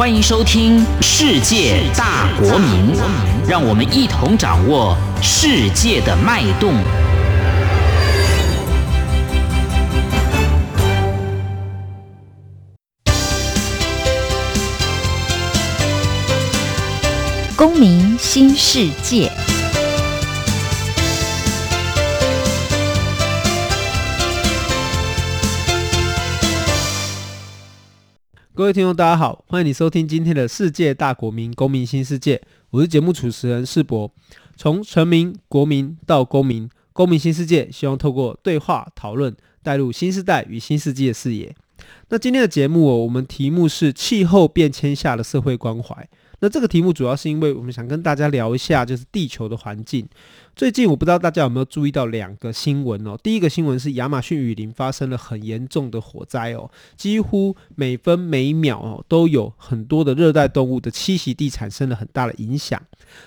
欢迎收听《世界大国民》，让我们一同掌握世界的脉动。公民新世界。各位听众，大家好，欢迎你收听今天的世界大国民公民新世界，我是节目主持人世博。从臣民、国民到公民，公民新世界，希望透过对话讨论，带入新时代与新世纪的视野。那今天的节目哦，我们题目是气候变迁下的社会关怀。那这个题目主要是因为我们想跟大家聊一下，就是地球的环境。最近我不知道大家有没有注意到两个新闻哦。第一个新闻是亚马逊雨林发生了很严重的火灾哦，几乎每分每秒哦都有很多的热带动物的栖息地产生了很大的影响。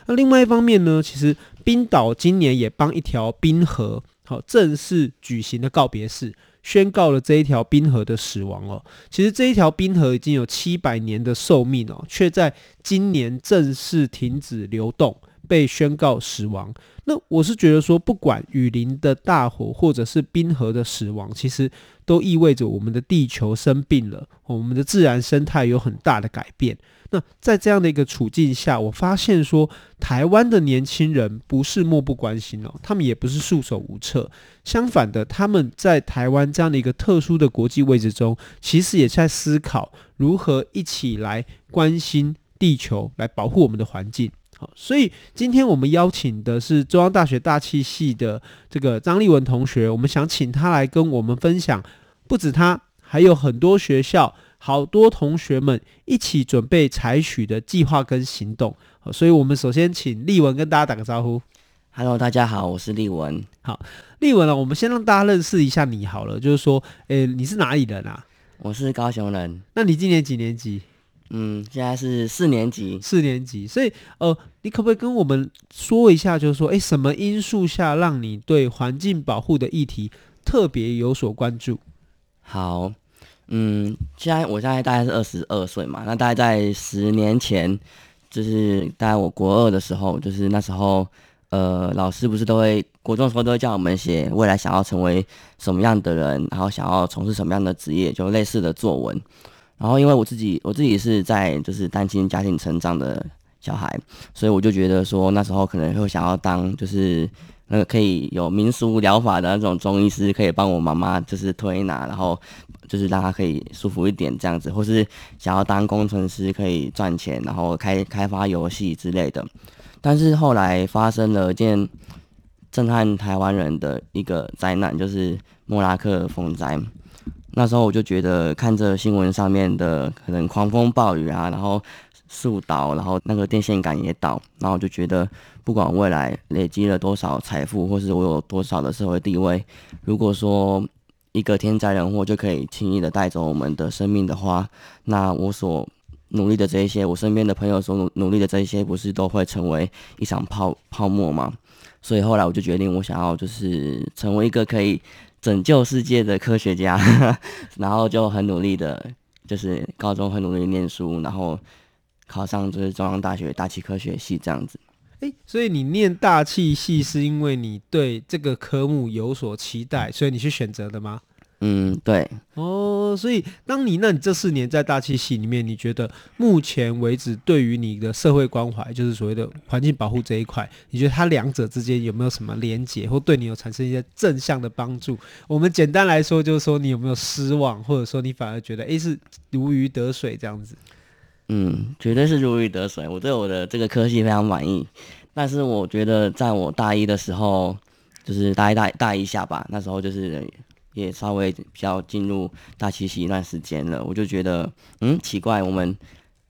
那另外一方面呢，其实冰岛今年也帮一条冰河好正式举行了告别式。宣告了这一条冰河的死亡哦。其实这一条冰河已经有七百年的寿命哦，却在今年正式停止流动，被宣告死亡。那我是觉得说，不管雨林的大火，或者是冰河的死亡，其实都意味着我们的地球生病了，我们的自然生态有很大的改变。那在这样的一个处境下，我发现说，台湾的年轻人不是漠不关心哦，他们也不是束手无策。相反的，他们在台湾这样的一个特殊的国际位置中，其实也在思考如何一起来关心地球，来保护我们的环境。好，所以今天我们邀请的是中央大学大气系的这个张立文同学，我们想请他来跟我们分享，不止他，还有很多学校。好多同学们一起准备采取的计划跟行动，所以我们首先请立文跟大家打个招呼。Hello，大家好，我是立文。好，立文啊，我们先让大家认识一下你好了，就是说，诶，你是哪里人啊？我是高雄人。那你今年几年级？嗯，现在是四年级。四年级，所以呃，你可不可以跟我们说一下，就是说，诶，什么因素下让你对环境保护的议题特别有所关注？好。嗯，现在我现在大概是二十二岁嘛，那大概在十年前，就是大概我国二的时候，就是那时候，呃，老师不是都会国中时候都会叫我们写未来想要成为什么样的人，然后想要从事什么样的职业，就类似的作文。然后因为我自己我自己是在就是单亲家庭成长的小孩，所以我就觉得说那时候可能会想要当就是。那个可以有民俗疗法的那种中医师，可以帮我妈妈就是推拿，然后就是让她可以舒服一点这样子，或是想要当工程师可以赚钱，然后开开发游戏之类的。但是后来发生了一件震撼台湾人的一个灾难，就是莫拉克风灾。那时候我就觉得看着新闻上面的可能狂风暴雨啊，然后。树倒，然后那个电线杆也倒，然后就觉得，不管未来累积了多少财富，或是我有多少的社会地位，如果说一个天灾人祸就可以轻易的带走我们的生命的话，那我所努力的这一些，我身边的朋友所努努力的这一些，不是都会成为一场泡泡沫吗？所以后来我就决定，我想要就是成为一个可以拯救世界的科学家，然后就很努力的，就是高中很努力念书，然后。考上就是中央大学大气科学系这样子，诶、欸，所以你念大气系是因为你对这个科目有所期待，所以你去选择的吗？嗯，对。哦，所以当你那你这四年在大气系里面，你觉得目前为止对于你的社会关怀，就是所谓的环境保护这一块，你觉得它两者之间有没有什么连结，或对你有产生一些正向的帮助？我们简单来说，就是说你有没有失望，或者说你反而觉得诶、欸，是如鱼得水这样子？嗯，绝对是如鱼得水。我对我的这个科系非常满意，但是我觉得在我大一的时候，就是大一大大一下吧，那时候就是也稍微比较进入大七夕一段时间了，我就觉得，嗯，奇怪，我们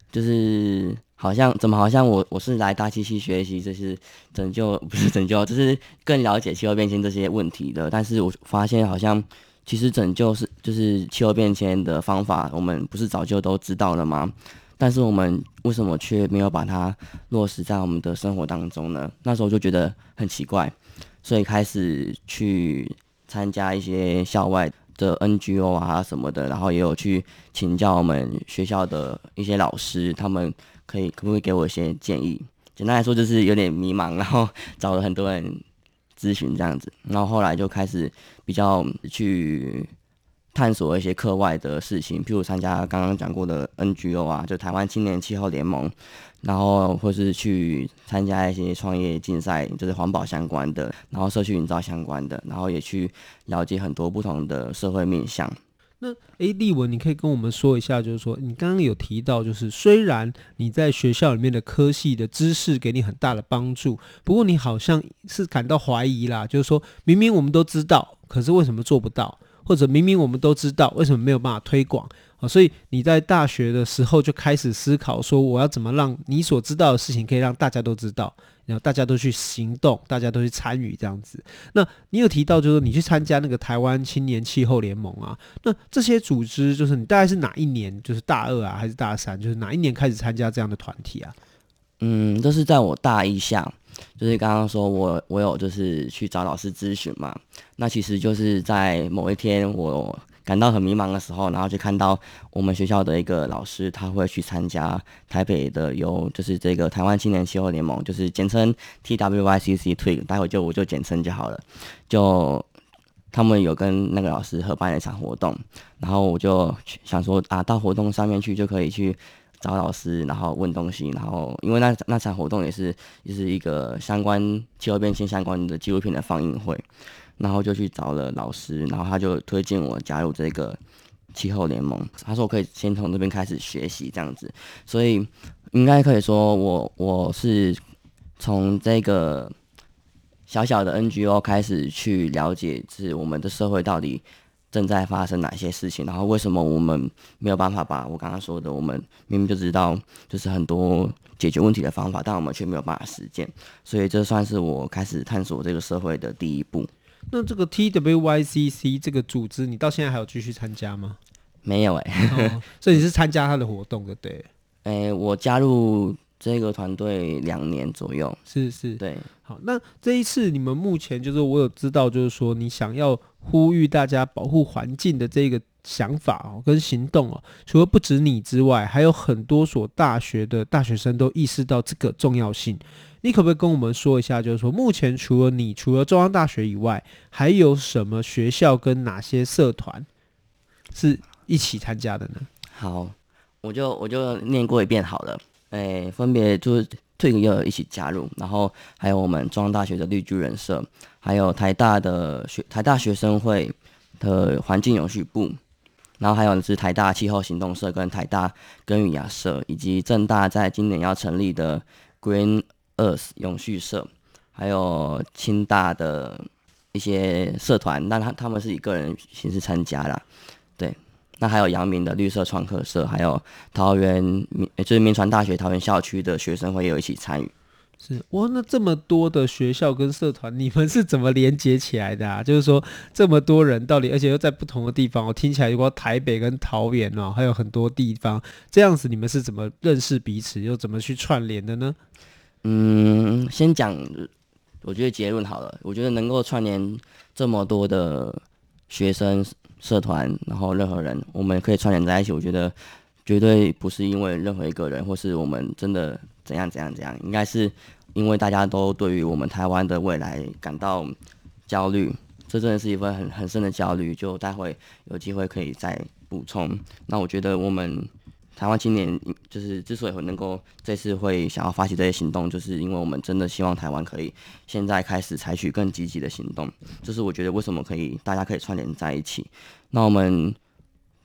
就是好像怎么好像我我是来大七夕学习，就是拯救不是拯救，就是更了解气候变迁这些问题的，但是我发现好像其实拯救是就是气候变迁的方法，我们不是早就都知道了吗？但是我们为什么却没有把它落实在我们的生活当中呢？那时候就觉得很奇怪，所以开始去参加一些校外的 NGO 啊什么的，然后也有去请教我们学校的一些老师，他们可以可不可以给我一些建议？简单来说就是有点迷茫，然后找了很多人咨询这样子，然后后来就开始比较去探索一些课外的事情，譬如参加刚刚讲过的 NGO 啊，就台湾青年气候联盟。然后或是去参加一些创业竞赛，就是环保相关的，然后社区营造相关的，然后也去了解很多不同的社会面向。那诶，立文，你可以跟我们说一下，就是说你刚刚有提到，就是虽然你在学校里面的科系的知识给你很大的帮助，不过你好像是感到怀疑啦，就是说明明我们都知道，可是为什么做不到？或者明明我们都知道，为什么没有办法推广啊？所以你在大学的时候就开始思考说，我要怎么让你所知道的事情可以让大家都知道，然后大家都去行动，大家都去参与这样子。那你有提到就是你去参加那个台湾青年气候联盟啊，那这些组织就是你大概是哪一年？就是大二啊还是大三？就是哪一年开始参加这样的团体啊？嗯，这是在我大一下，就是刚刚说我我有就是去找老师咨询嘛，那其实就是在某一天我。感到很迷茫的时候，然后就看到我们学校的一个老师，他会去参加台北的由就是这个台湾青年气候联盟，就是简称 TWYCC Twig，待会就我就简称就好了。就他们有跟那个老师合办一场活动，然后我就想说啊，到活动上面去就可以去找老师，然后问东西，然后因为那那场活动也是也是一个相关气候变迁相关的纪录片的放映会。然后就去找了老师，然后他就推荐我加入这个气候联盟。他说我可以先从这边开始学习这样子，所以应该可以说我我是从这个小小的 NGO 开始去了解，是我们的社会到底正在发生哪些事情，然后为什么我们没有办法把我刚刚说的，我们明明就知道就是很多解决问题的方法，但我们却没有办法实践。所以这算是我开始探索这个社会的第一步。那这个 TWYCC 这个组织，你到现在还有继续参加吗？没有哎、欸哦，所以你是参加他的活动的，对？哎、欸，我加入这个团队两年左右，是是，对。好，那这一次你们目前就是我有知道，就是说你想要呼吁大家保护环境的这个想法哦，跟行动哦，除了不止你之外，还有很多所大学的大学生都意识到这个重要性。你可不可以跟我们说一下，就是说目前除了你，除了中央大学以外，还有什么学校跟哪些社团是一起参加的呢？好，我就我就念过一遍好了。诶、分别就是退个又一起加入，然后还有我们中央大学的绿巨人社，还有台大的学台大学生会的环境永续部，然后还有是台大气候行动社跟台大耕耘亚社，以及政大在今年要成立的 Green。Earth 永续社，还有清大的一些社团，那他他们是以个人形式参加啦。对，那还有阳明的绿色创客社，还有桃园民，就是民传大学桃园校区的学生会也有一起参与。是哇，那这么多的学校跟社团，你们是怎么连接起来的啊？就是说这么多人到底，而且又在不同的地方，我听起来如果台北跟桃园哦，还有很多地方，这样子你们是怎么认识彼此，又怎么去串联的呢？嗯，先讲，我觉得结论好了。我觉得能够串联这么多的学生社团，然后任何人，我们可以串联在一起。我觉得绝对不是因为任何一个人，或是我们真的怎样怎样怎样，应该是因为大家都对于我们台湾的未来感到焦虑。这真的是一份很很深的焦虑。就待会有机会可以再补充。那我觉得我们。台湾青年就是之所以会能够这次会想要发起这些行动，就是因为我们真的希望台湾可以现在开始采取更积极的行动。这是我觉得为什么可以大家可以串联在一起。那我们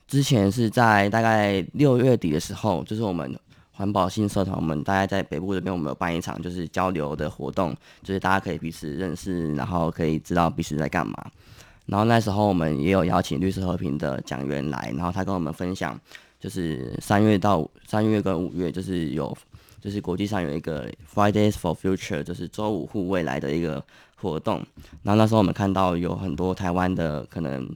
之前是在大概六月底的时候，就是我们环保新社团，我们大概在北部这边，我们有办一场就是交流的活动，就是大家可以彼此认识，然后可以知道彼此在干嘛。然后那时候我们也有邀请绿色和平的讲员来，然后他跟我们分享。就是三月到三月跟五月，就是有，就是国际上有一个 Fridays for Future，就是周五护未来的一个活动。然后那时候我们看到有很多台湾的可能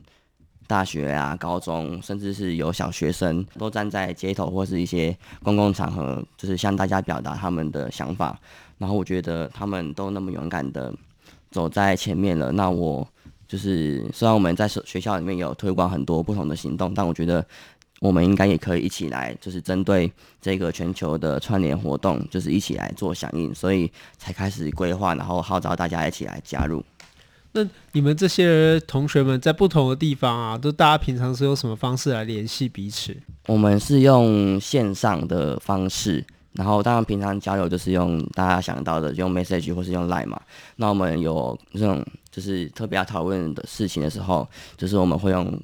大学啊、高中，甚至是有小学生，都站在街头或是一些公共场合，就是向大家表达他们的想法。然后我觉得他们都那么勇敢的走在前面了，那我。就是虽然我们在学校里面有推广很多不同的行动，但我觉得我们应该也可以一起来，就是针对这个全球的串联活动，就是一起来做响应，所以才开始规划，然后号召大家一起来加入。那你们这些同学们在不同的地方啊，都大家平常是用什么方式来联系彼此？我们是用线上的方式，然后当然平常交流就是用大家想到的用 message 或是用 line 嘛。那我们有这种就是特别要讨论的事情的时候，就是我们会用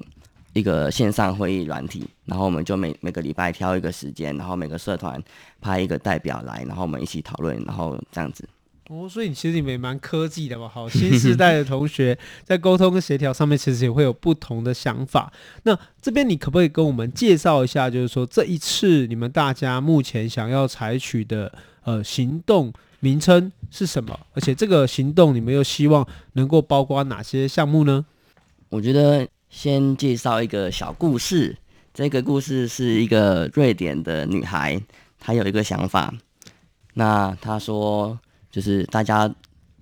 一个线上会议软体，然后我们就每每个礼拜挑一个时间，然后每个社团派一个代表来，然后我们一起讨论，然后这样子。哦，所以你其实你们也蛮科技的嘛，好，新时代的同学 在沟通跟协调上面，其实也会有不同的想法。那这边你可不可以跟我们介绍一下，就是说这一次你们大家目前想要采取的呃行动名称是什么？而且这个行动你们又希望能够包括哪些项目呢？我觉得先介绍一个小故事，这个故事是一个瑞典的女孩，她有一个想法，那她说。就是大家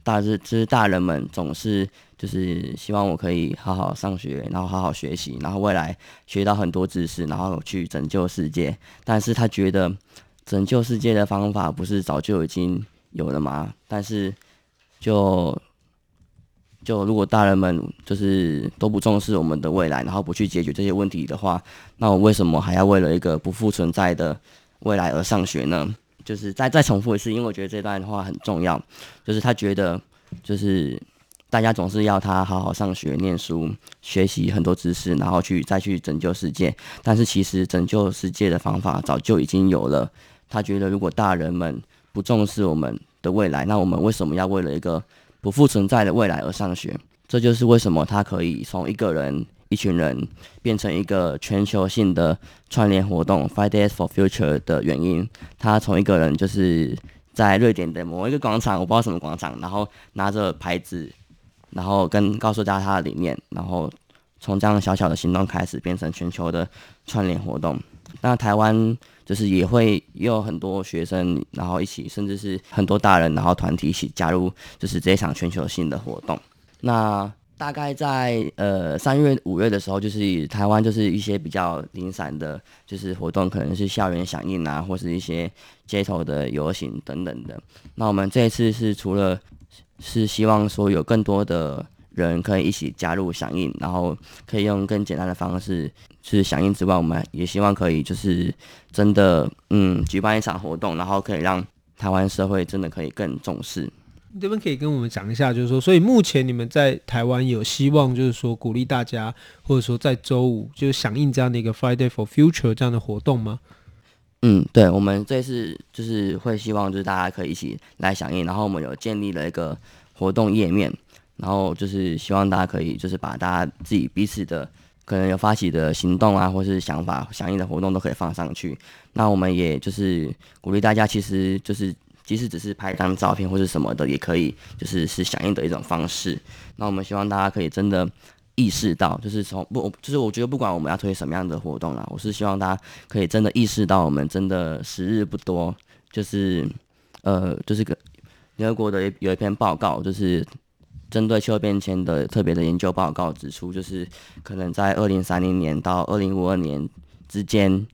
大致就是大人们总是就是希望我可以好好上学，然后好好学习，然后未来学到很多知识，然后去拯救世界。但是他觉得拯救世界的方法不是早就已经有了吗？但是就就如果大人们就是都不重视我们的未来，然后不去解决这些问题的话，那我为什么还要为了一个不复存在的未来而上学呢？就是再再重复一次，因为我觉得这段话很重要。就是他觉得，就是大家总是要他好好上学、念书、学习很多知识，然后去再去拯救世界。但是其实拯救世界的方法早就已经有了。他觉得，如果大人们不重视我们的未来，那我们为什么要为了一个不复存在的未来而上学？这就是为什么他可以从一个人。一群人变成一个全球性的串联活动 Fridays for Future 的原因，他从一个人就是在瑞典的某一个广场，我不知道什么广场，然后拿着牌子，然后跟告诉大家他的理念，然后从这样小小的行动开始，变成全球的串联活动。那台湾就是也会有很多学生，然后一起，甚至是很多大人，然后团体一起加入，就是这一场全球性的活动。那大概在呃三月五月的时候，就是台湾就是一些比较零散的，就是活动，可能是校园响应啊，或是一些街头的游行等等的。那我们这一次是除了是希望说有更多的人可以一起加入响应，然后可以用更简单的方式去响应之外，我们也希望可以就是真的嗯举办一场活动，然后可以让台湾社会真的可以更重视。你这边可以跟我们讲一下，就是说，所以目前你们在台湾有希望，就是说鼓励大家，或者说在周五就是响应这样的一个 Friday for Future 这样的活动吗？嗯，对，我们这次就是会希望就是大家可以一起来响应，然后我们有建立了一个活动页面，然后就是希望大家可以就是把大家自己彼此的可能有发起的行动啊，或是想法响应的活动都可以放上去。那我们也就是鼓励大家，其实就是。即使只是拍一张照片或者什么的，也可以，就是是响应的一种方式。那我们希望大家可以真的意识到，就是从不，就是我觉得不管我们要推什么样的活动啦，我是希望大家可以真的意识到，我们真的时日不多。就是呃，就是个联合国的有一篇报告，就是针对气候变迁的特别的研究报告指出，就是可能在二零三零年到二零五二年之间。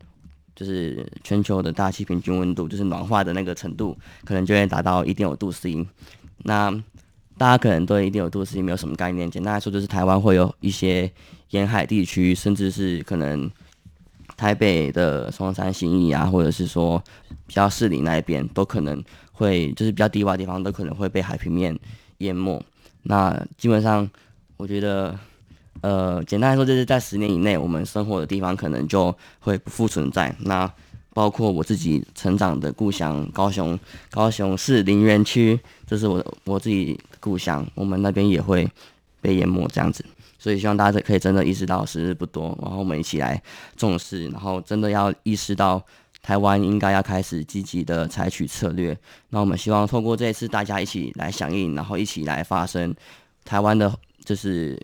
就是全球的大气平均温度，就是暖化的那个程度，可能就会达到一点五度 C。那大家可能对一点五度 C 没有什么概念，简单来说，就是台湾会有一些沿海地区，甚至是可能台北的松山、信义啊，或者是说比较市里那一边，都可能会就是比较低洼的地方，都可能会被海平面淹没。那基本上，我觉得。呃，简单来说，就是在十年以内，我们生活的地方可能就会不复存在。那包括我自己成长的故乡高雄，高雄市林园区，这是我我自己的故乡，我们那边也会被淹没这样子。所以希望大家可以真的意识到时日不多，然后我们一起来重视，然后真的要意识到台湾应该要开始积极的采取策略。那我们希望透过这一次大家一起来响应，然后一起来发声，台湾的就是。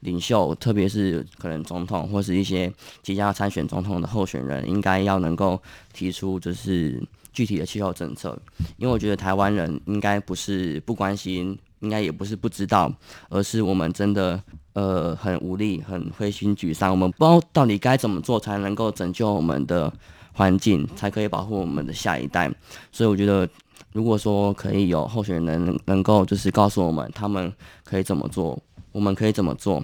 领袖，特别是可能总统或是一些即将要参选总统的候选人，应该要能够提出就是具体的气候政策。因为我觉得台湾人应该不是不关心应该也不是不知道，而是我们真的呃很无力、很灰心沮丧，我们不知道到底该怎么做才能够拯救我们的环境，才可以保护我们的下一代。所以我觉得，如果说可以有候选人能能够就是告诉我们他们可以怎么做，我们可以怎么做，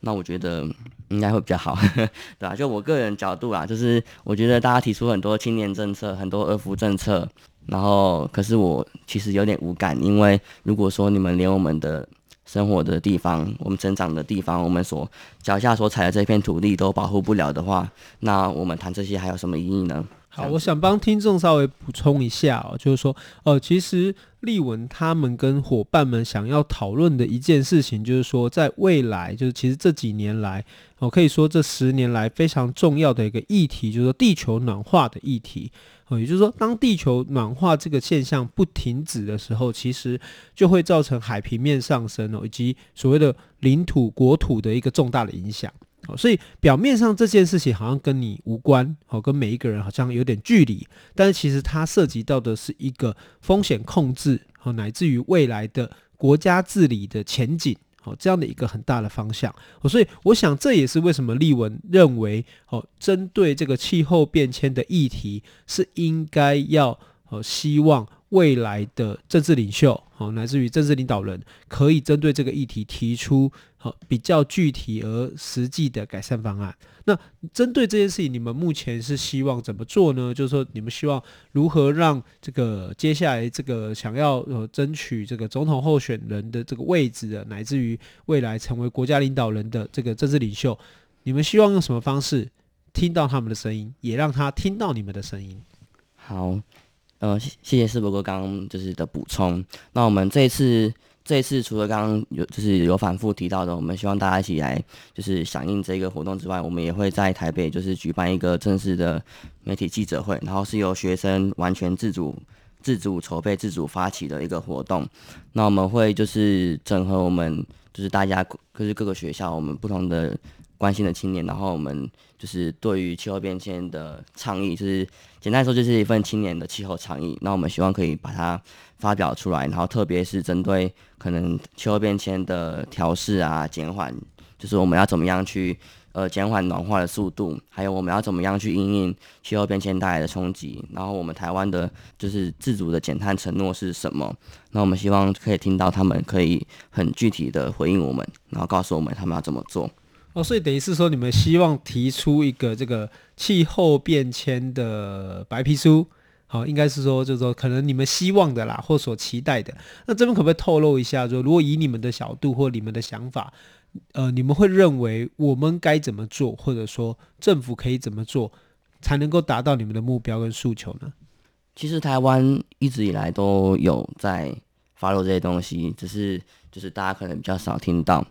那我觉得应该会比较好，对吧、啊？就我个人角度啊，就是我觉得大家提出很多青年政策、很多二福政策。然后，可是我其实有点无感，因为如果说你们连我们的生活的地方、我们成长的地方、我们所脚下所踩的这片土地都保护不了的话，那我们谈这些还有什么意义呢？好，我想帮听众稍微补充一下哦，就是说，呃，其实立文他们跟伙伴们想要讨论的一件事情，就是说，在未来，就是其实这几年来，我、呃、可以说这十年来非常重要的一个议题，就是说地球暖化的议题。哦，也就是说，当地球暖化这个现象不停止的时候，其实就会造成海平面上升哦，以及所谓的领土、国土的一个重大的影响。哦，所以表面上这件事情好像跟你无关，哦，跟每一个人好像有点距离，但是其实它涉及到的是一个风险控制，哦，乃至于未来的国家治理的前景，哦，这样的一个很大的方向。哦，所以我想这也是为什么立文认为，哦，针对这个气候变迁的议题是应该要，哦，希望。未来的政治领袖，好，乃至于政治领导人，可以针对这个议题提出好比较具体而实际的改善方案。那针对这件事情，你们目前是希望怎么做呢？就是说，你们希望如何让这个接下来这个想要呃争取这个总统候选人的这个位置的，乃至于未来成为国家领导人的这个政治领袖，你们希望用什么方式听到他们的声音，也让他听到你们的声音？好。呃，谢谢士博哥刚刚就是的补充。那我们这一次，这一次除了刚刚有就是有反复提到的，我们希望大家一起来就是响应这个活动之外，我们也会在台北就是举办一个正式的媒体记者会，然后是由学生完全自主、自主筹备、自主发起的一个活动。那我们会就是整合我们就是大家就是各个学校我们不同的。关心的青年，然后我们就是对于气候变迁的倡议，就是简单来说，就是一份青年的气候倡议。那我们希望可以把它发表出来，然后特别是针对可能气候变迁的调适啊、减缓，就是我们要怎么样去呃减缓暖化的速度，还有我们要怎么样去因应气候变迁带来的冲击。然后我们台湾的就是自主的减碳承诺是什么？那我们希望可以听到他们可以很具体的回应我们，然后告诉我们他们要怎么做。哦，所以等于是说，你们希望提出一个这个气候变迁的白皮书，好、应该是说，就是说，可能你们希望的啦，或所期待的。那这边可不可以透露一下，说如果以你们的角度或你们的想法，呃，你们会认为我们该怎么做，或者说政府可以怎么做，才能够达到你们的目标跟诉求呢？其实台湾一直以来都有在发布这些东西，只是就是大家可能比较少听到。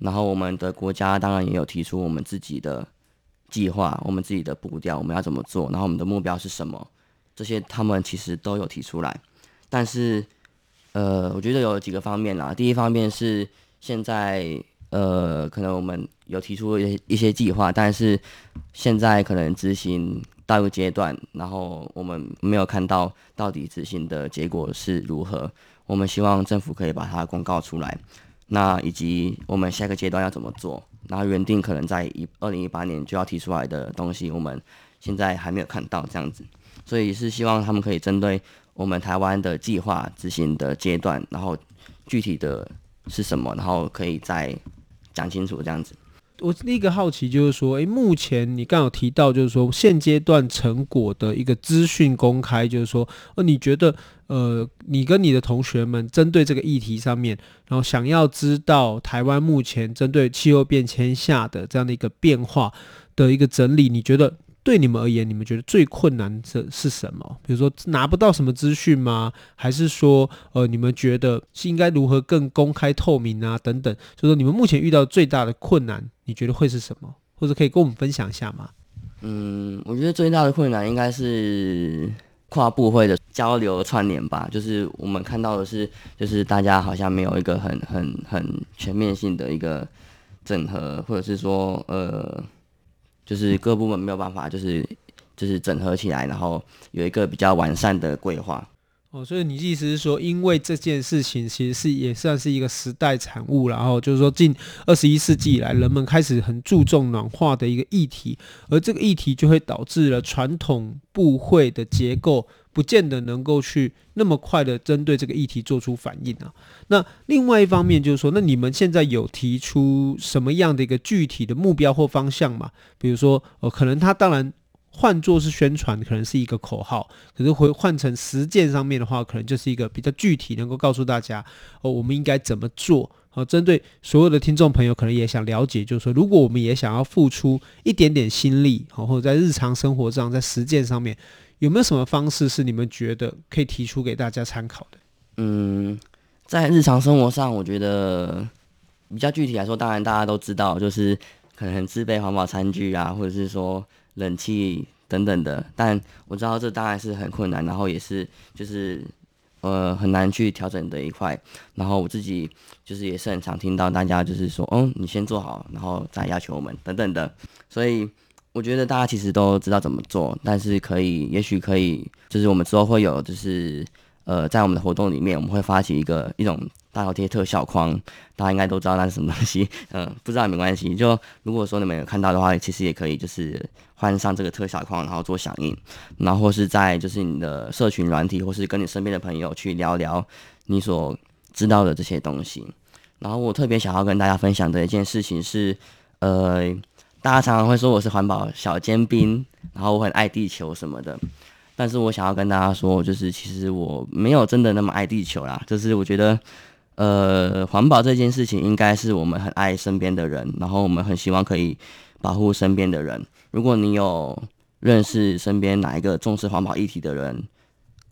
然后我们的国家当然也有提出我们自己的计划，我们自己的步调，我们要怎么做？然后我们的目标是什么？这些他们其实都有提出来。但是，呃，我觉得有几个方面啦。第一方面是现在，呃，可能我们有提出一一些计划，但是现在可能执行到一个阶段，然后我们没有看到到底执行的结果是如何。我们希望政府可以把它公告出来。那以及我们下一个阶段要怎么做？然后原定可能在一二零一八年就要提出来的东西，我们现在还没有看到这样子，所以是希望他们可以针对我们台湾的计划执行的阶段，然后具体的是什么，然后可以再讲清楚这样子。我第一个好奇就是说，诶，目前你刚有提到，就是说现阶段成果的一个资讯公开，就是说，呃，你觉得，呃，你跟你的同学们针对这个议题上面，然后想要知道台湾目前针对气候变迁下的这样的一个变化的一个整理，你觉得？对你们而言，你们觉得最困难的是什么？比如说拿不到什么资讯吗？还是说，呃，你们觉得是应该如何更公开透明啊？等等，就是说你们目前遇到最大的困难，你觉得会是什么？或者可以跟我们分享一下吗？嗯，我觉得最大的困难应该是跨部会的交流串联吧。就是我们看到的是，就是大家好像没有一个很很很全面性的一个整合，或者是说，呃。就是各部门没有办法，就是就是整合起来，然后有一个比较完善的规划。哦，所以你意思是说，因为这件事情其实是也算是一个时代产物，然后就是说，近二十一世纪以来，人们开始很注重暖化的一个议题，而这个议题就会导致了传统部会的结构不见得能够去那么快的针对这个议题做出反应啊。那另外一方面就是说，那你们现在有提出什么样的一个具体的目标或方向吗？比如说，呃，可能他当然。换作是宣传，可能是一个口号；可是会换成实践上面的话，可能就是一个比较具体，能够告诉大家哦，我们应该怎么做。好，针对所有的听众朋友，可能也想了解，就是说，如果我们也想要付出一点点心力，好，或者在日常生活上，在实践上面，有没有什么方式是你们觉得可以提出给大家参考的？嗯，在日常生活上，我觉得比较具体来说，当然大家都知道，就是可能自备环保餐具啊，或者是说。冷气等等的，但我知道这当然是很困难，然后也是就是呃很难去调整的一块。然后我自己就是也是很常听到大家就是说，嗯，你先做好，然后再要求我们等等的。所以我觉得大家其实都知道怎么做，但是可以，也许可以，就是我们之后会有就是呃在我们的活动里面，我们会发起一个一种。大头贴特效框，大家应该都知道那是什么东西。嗯，不知道也没关系。就如果说你们有看到的话，其实也可以就是换上这个特效框，然后做响应，然后或是在就是你的社群软体，或是跟你身边的朋友去聊聊你所知道的这些东西。然后我特别想要跟大家分享的一件事情是，呃，大家常常会说我是环保小尖兵，然后我很爱地球什么的。但是我想要跟大家说，就是其实我没有真的那么爱地球啦，就是我觉得。呃，环保这件事情应该是我们很爱身边的人，然后我们很希望可以保护身边的人。如果你有认识身边哪一个重视环保议题的人，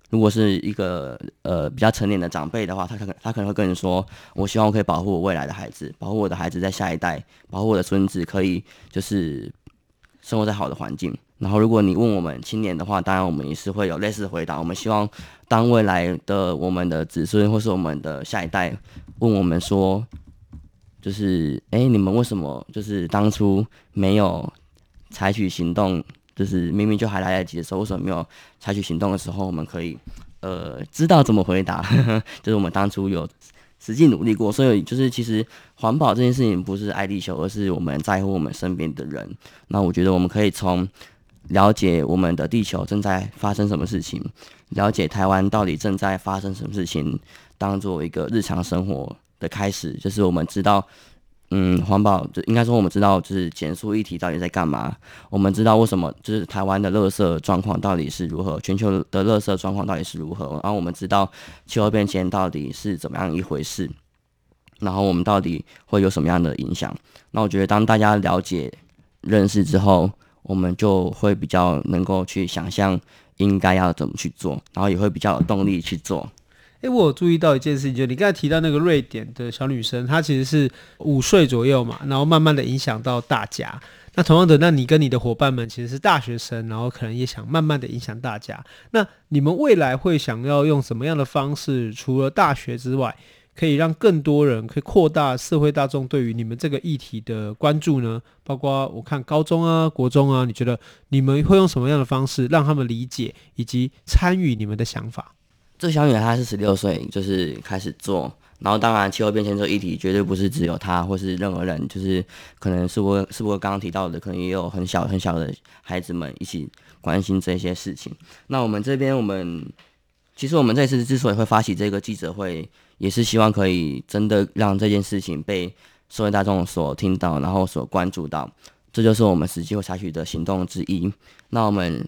如果是一个呃比较成年的长辈的话，他可他可能会跟你说：“我希望我可以保护我未来的孩子，保护我的孩子在下一代，保护我的孙子，可以就是生活在好的环境。”然后，如果你问我们青年的话，当然我们也是会有类似的回答。我们希望，当未来的我们的子孙或是我们的下一代问我们说，就是哎，你们为什么就是当初没有采取行动？就是明明就还来得及的时候，为什么没有采取行动的时候，我们可以呃知道怎么回答？就是我们当初有。实际努力过，所以就是其实环保这件事情不是爱地球，而是我们在乎我们身边的人。那我觉得我们可以从了解我们的地球正在发生什么事情，了解台湾到底正在发生什么事情，当做一个日常生活的开始，就是我们知道。嗯，环保就应该说，我们知道就是减塑议题到底在干嘛。我们知道为什么就是台湾的垃圾状况到底是如何，全球的垃圾状况到底是如何。然后我们知道气候变迁到底是怎么样一回事，然后我们到底会有什么样的影响。那我觉得当大家了解、认识之后，我们就会比较能够去想象应该要怎么去做，然后也会比较有动力去做。诶，我有注意到一件事情，就你刚才提到那个瑞典的小女生，她其实是五岁左右嘛，然后慢慢的影响到大家。那同样的，那你跟你的伙伴们其实是大学生，然后可能也想慢慢的影响大家。那你们未来会想要用什么样的方式，除了大学之外，可以让更多人可以扩大社会大众对于你们这个议题的关注呢？包括我看高中啊、国中啊，你觉得你们会用什么样的方式让他们理解以及参与你们的想法？这小女孩她是十六岁，就是开始做。然后当然，气候变迁这个议题绝对不是只有她或是任何人，就是可能是我是我刚刚提到的，可能也有很小很小的孩子们一起关心这些事情。那我们这边，我们其实我们这次之所以会发起这个记者会，也是希望可以真的让这件事情被社会大众所听到，然后所关注到。这就是我们实际会采取的行动之一。那我们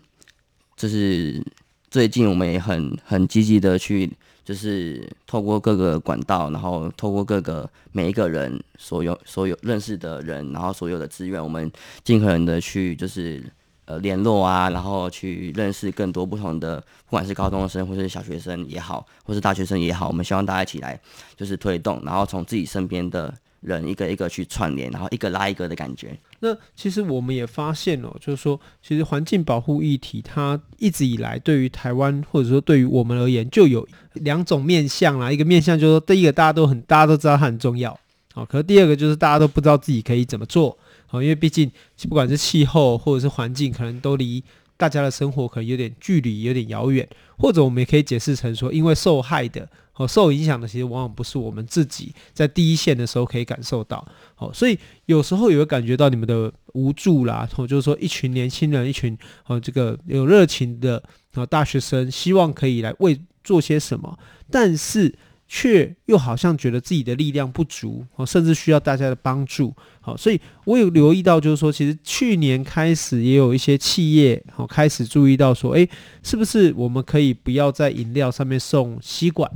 就是。最近我们也很很积极的去，就是透过各个管道，然后透过各个每一个人所有所有认识的人，然后所有的资源，我们尽可能的去就是呃联络啊，然后去认识更多不同的，不管是高中生或是小学生也好，或是大学生也好，我们希望大家一起来就是推动，然后从自己身边的人一个一个去串联，然后一个拉一个的感觉。那其实我们也发现哦，就是说，其实环境保护议题，它一直以来对于台湾或者说对于我们而言，就有两种面向啦。一个面向就是说，第一个大家都很大家都知道它很重要，好，可是第二个就是大家都不知道自己可以怎么做，好，因为毕竟不管是气候或者是环境，可能都离大家的生活可能有点距离，有点遥远，或者我们也可以解释成说，因为受害的和受影响的，其实往往不是我们自己在第一线的时候可以感受到。好，所以有时候也会感觉到你们的无助啦。哦，就是说，一群年轻人，一群哦，这个有热情的啊大学生，希望可以来为做些什么，但是。却又好像觉得自己的力量不足，哦，甚至需要大家的帮助，好，所以我有留意到，就是说，其实去年开始也有一些企业，好，开始注意到说，诶，是不是我们可以不要在饮料上面送吸管，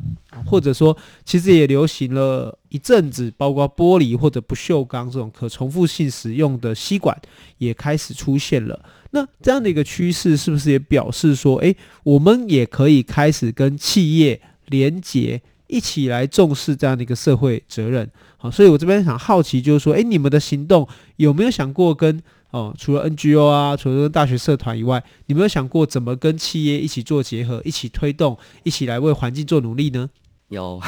或者说，其实也流行了一阵子，包括玻璃或者不锈钢这种可重复性使用的吸管也开始出现了。那这样的一个趋势，是不是也表示说，诶，我们也可以开始跟企业连接？一起来重视这样的一个社会责任，好，所以我这边想好奇，就是说，诶，你们的行动有没有想过跟哦，除了 NGO 啊，除了大学社团以外，你们有想过怎么跟企业一起做结合，一起推动，一起来为环境做努力呢？有，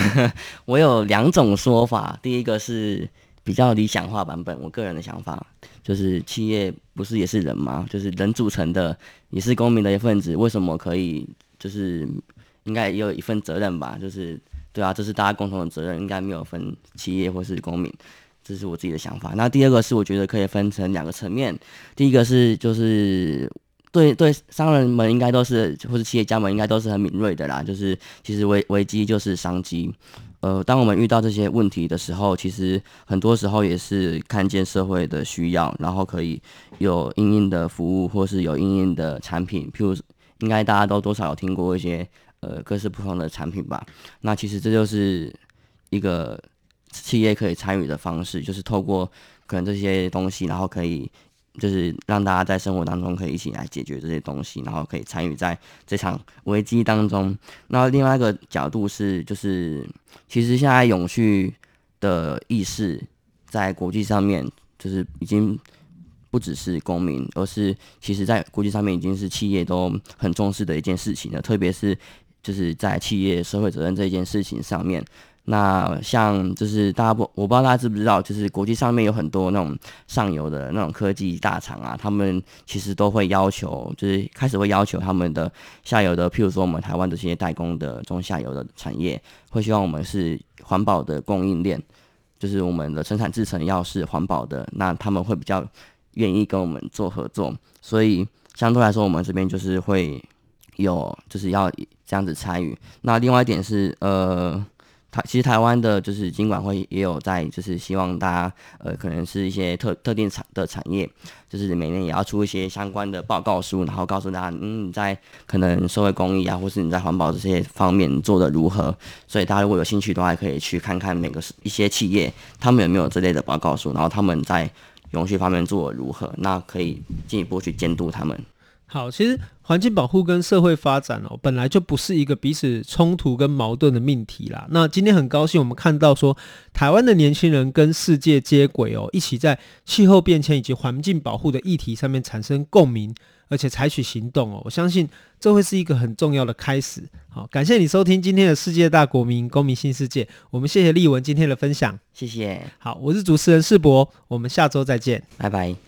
我有两种说法，第一个是比较理想化版本，我个人的想法就是，企业不是也是人吗？就是人组成的，也是公民的一份子，为什么可以就是应该也有一份责任吧？就是。对啊，这是大家共同的责任，应该没有分企业或是公民，这是我自己的想法。那第二个是，我觉得可以分成两个层面。第一个是，就是对对商人们应该都是，或是企业家们应该都是很敏锐的啦。就是其实危危机就是商机。呃，当我们遇到这些问题的时候，其实很多时候也是看见社会的需要，然后可以有应应的服务，或是有应应的产品。譬如，应该大家都多少有听过一些。呃，各式不同的产品吧。那其实这就是一个企业可以参与的方式，就是透过可能这些东西，然后可以就是让大家在生活当中可以一起来解决这些东西，然后可以参与在这场危机当中。那另外一个角度是，就是其实现在永续的意识在国际上面，就是已经不只是公民，而是其实在国际上面已经是企业都很重视的一件事情了，特别是。就是在企业社会责任这件事情上面，那像就是大家不，我不知道大家知不知道，就是国际上面有很多那种上游的那种科技大厂啊，他们其实都会要求，就是开始会要求他们的下游的，譬如说我们台湾这些代工的中下游的产业，会希望我们是环保的供应链，就是我们的生产制程要是环保的，那他们会比较愿意跟我们做合作，所以相对来说，我们这边就是会。有，就是要这样子参与。那另外一点是，呃，台其实台湾的就是经管会也有在，就是希望大家，呃，可能是一些特特定产的产业，就是每年也要出一些相关的报告书，然后告诉大家，嗯，你在可能社会公益啊，或是你在环保这些方面做得如何。所以大家如果有兴趣的话，可以去看看每个一些企业，他们有没有这类的报告书，然后他们在永续方面做得如何，那可以进一步去监督他们。好，其实环境保护跟社会发展哦，本来就不是一个彼此冲突跟矛盾的命题啦。那今天很高兴，我们看到说，台湾的年轻人跟世界接轨哦，一起在气候变迁以及环境保护的议题上面产生共鸣，而且采取行动哦。我相信这会是一个很重要的开始。好，感谢你收听今天的世界大国民公民新世界，我们谢谢丽文今天的分享，谢谢。好，我是主持人世博，我们下周再见，拜拜。